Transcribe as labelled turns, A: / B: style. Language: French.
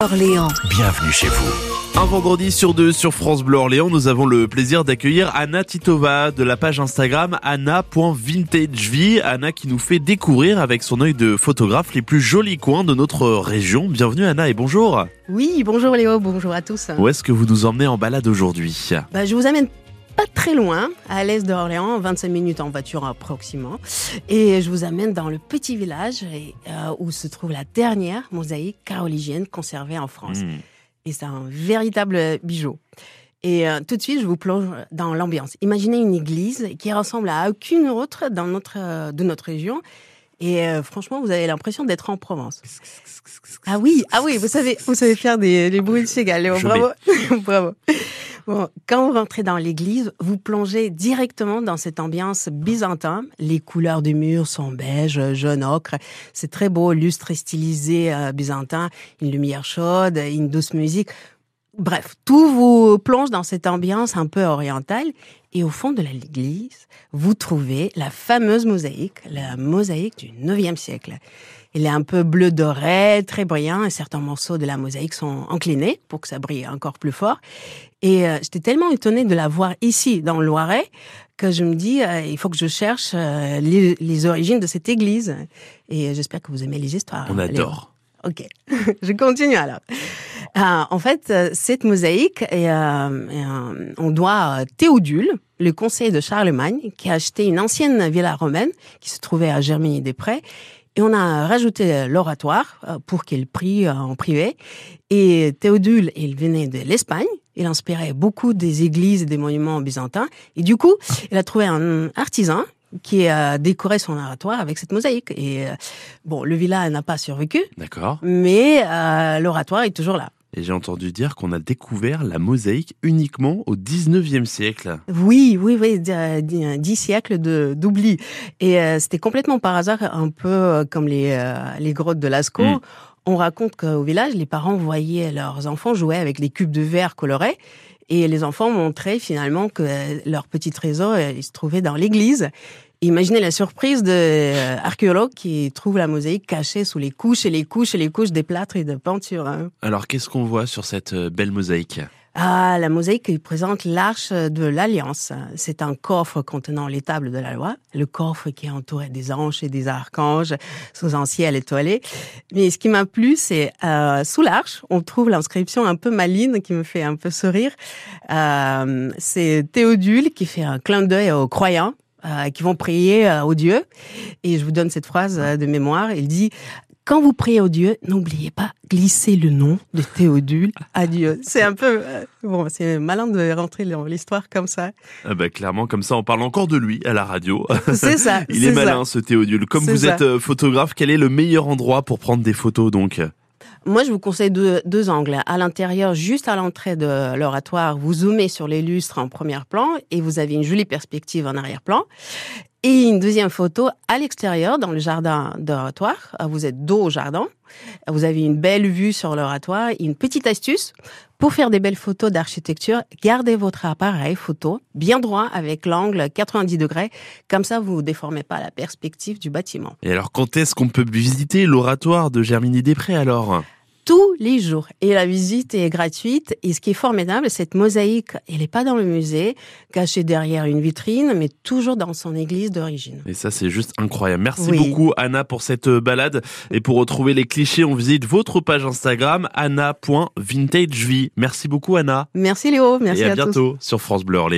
A: Orléans.
B: Bienvenue chez vous.
C: Un vendredi sur deux sur France Bleu Orléans, nous avons le plaisir d'accueillir Anna Titova de la page Instagram anna.vintagevie. Anna qui nous fait découvrir avec son œil de photographe les plus jolis coins de notre région. Bienvenue Anna et bonjour.
D: Oui, bonjour Léo, bonjour à tous.
C: Où est-ce que vous nous emmenez en balade aujourd'hui?
D: Bah, je vous amène pas très loin, à l'est d'Orléans, 25 minutes en voiture approximativement. Et je vous amène dans le petit village et, euh, où se trouve la dernière mosaïque carolingienne conservée en France.
C: Hmm.
D: Et c'est un véritable bijou. Et euh, tout de suite, je vous plonge dans l'ambiance. Imaginez une église qui ressemble à aucune autre dans notre, euh, de notre région. Et euh, franchement, vous avez l'impression d'être en Provence. Ah oui, ah oui, vous savez, vous savez faire des, bruits de cigales, Bravo, bravo. Bon, quand vous rentrez dans l'église, vous plongez directement dans cette ambiance byzantine. Les couleurs des murs sont beige, jaune ocre. C'est très beau, lustre stylisé euh, byzantin, une lumière chaude, une douce musique. Bref, tout vous plonge dans cette ambiance un peu orientale. Et au fond de l'église, vous trouvez la fameuse mosaïque, la mosaïque du 9e siècle. Il est un peu bleu doré, très brillant, et certains morceaux de la mosaïque sont inclinés pour que ça brille encore plus fort. Et euh, j'étais tellement étonnée de la voir ici, dans le Loiret, que je me dis, euh, il faut que je cherche euh, les, les origines de cette église. Et j'espère que vous aimez les histoires.
C: On adore.
D: Ok, je continue alors. Euh, en fait, euh, cette mosaïque, est, euh, on doit à Théodule, le conseiller de Charlemagne, qui a acheté une ancienne villa romaine qui se trouvait à Germigny-des-Prés. Et on a rajouté l'oratoire euh, pour qu'il prie en privé. Et Théodule, il venait de l'Espagne. Il inspirait beaucoup des églises et des monuments byzantins. Et du coup, il a trouvé un artisan qui a décoré son oratoire avec cette mosaïque. Et bon, le villa n'a pas survécu,
C: D'accord.
D: mais euh, l'oratoire est toujours là.
C: Et j'ai entendu dire qu'on a découvert la mosaïque uniquement au 19e siècle.
D: Oui, oui, oui, d- euh, dix siècles de d'oubli. Et euh, c'était complètement par hasard, un peu euh, comme les, euh, les grottes de Lascaux.
C: Mm.
D: On raconte qu'au village, les parents voyaient leurs enfants jouer avec des cubes de verre colorés. Et les enfants montraient finalement que leur petit trésor, il se trouvait dans l'église. Imaginez la surprise de euh, archéologues qui trouvent la mosaïque cachée sous les couches et les couches et les couches des plâtres et de peintures. hein.
C: Alors qu'est-ce qu'on voit sur cette euh, belle mosaïque?
D: Ah, la mosaïque présente l'arche de l'Alliance. C'est un coffre contenant les tables de la loi. Le coffre qui est entouré des anges et des archanges sous un ciel étoilé. Mais ce qui m'a plu, c'est euh, sous l'arche, on trouve l'inscription un peu maligne qui me fait un peu sourire. Euh, c'est Théodule qui fait un clin d'œil aux croyants. Euh, qui vont prier euh, au Dieu. Et je vous donne cette phrase euh, de mémoire. Il dit quand vous priez au Dieu, n'oubliez pas glisser le nom de Théodule à Dieu. C'est un peu euh, bon, c'est malin de rentrer dans l'histoire comme ça.
C: ah bah, Clairement, comme ça, on parle encore de lui à la radio.
D: C'est ça.
C: Il est
D: ça.
C: malin, ce Théodule. Comme vous
D: ça.
C: êtes photographe, quel est le meilleur endroit pour prendre des photos donc?
D: Moi, je vous conseille deux, angles. À l'intérieur, juste à l'entrée de l'oratoire, vous zoomez sur les lustres en premier plan et vous avez une jolie perspective en arrière-plan. Et une deuxième photo à l'extérieur, dans le jardin d'oratoire. Vous êtes dos au jardin. Vous avez une belle vue sur l'oratoire. Une petite astuce pour faire des belles photos d'architecture, gardez votre appareil photo bien droit avec l'angle 90 degrés. Comme ça, vous ne déformez pas la perspective du bâtiment.
C: Et alors, quand est-ce qu'on peut visiter l'oratoire de Germigny-des-Prés alors?
D: tous les jours. Et la visite est gratuite. Et ce qui est formidable, cette mosaïque, elle n'est pas dans le musée, cachée derrière une vitrine, mais toujours dans son église d'origine.
C: Et ça, c'est juste incroyable. Merci
D: Oui.
C: beaucoup, Anna, pour cette euh, balade. Et pour retrouver les clichés, on visite votre page Instagram, anna.vintagevie. Merci beaucoup, Anna.
D: Merci Léo, merci
C: Et à,
D: à tous.
C: bientôt sur France Bleu.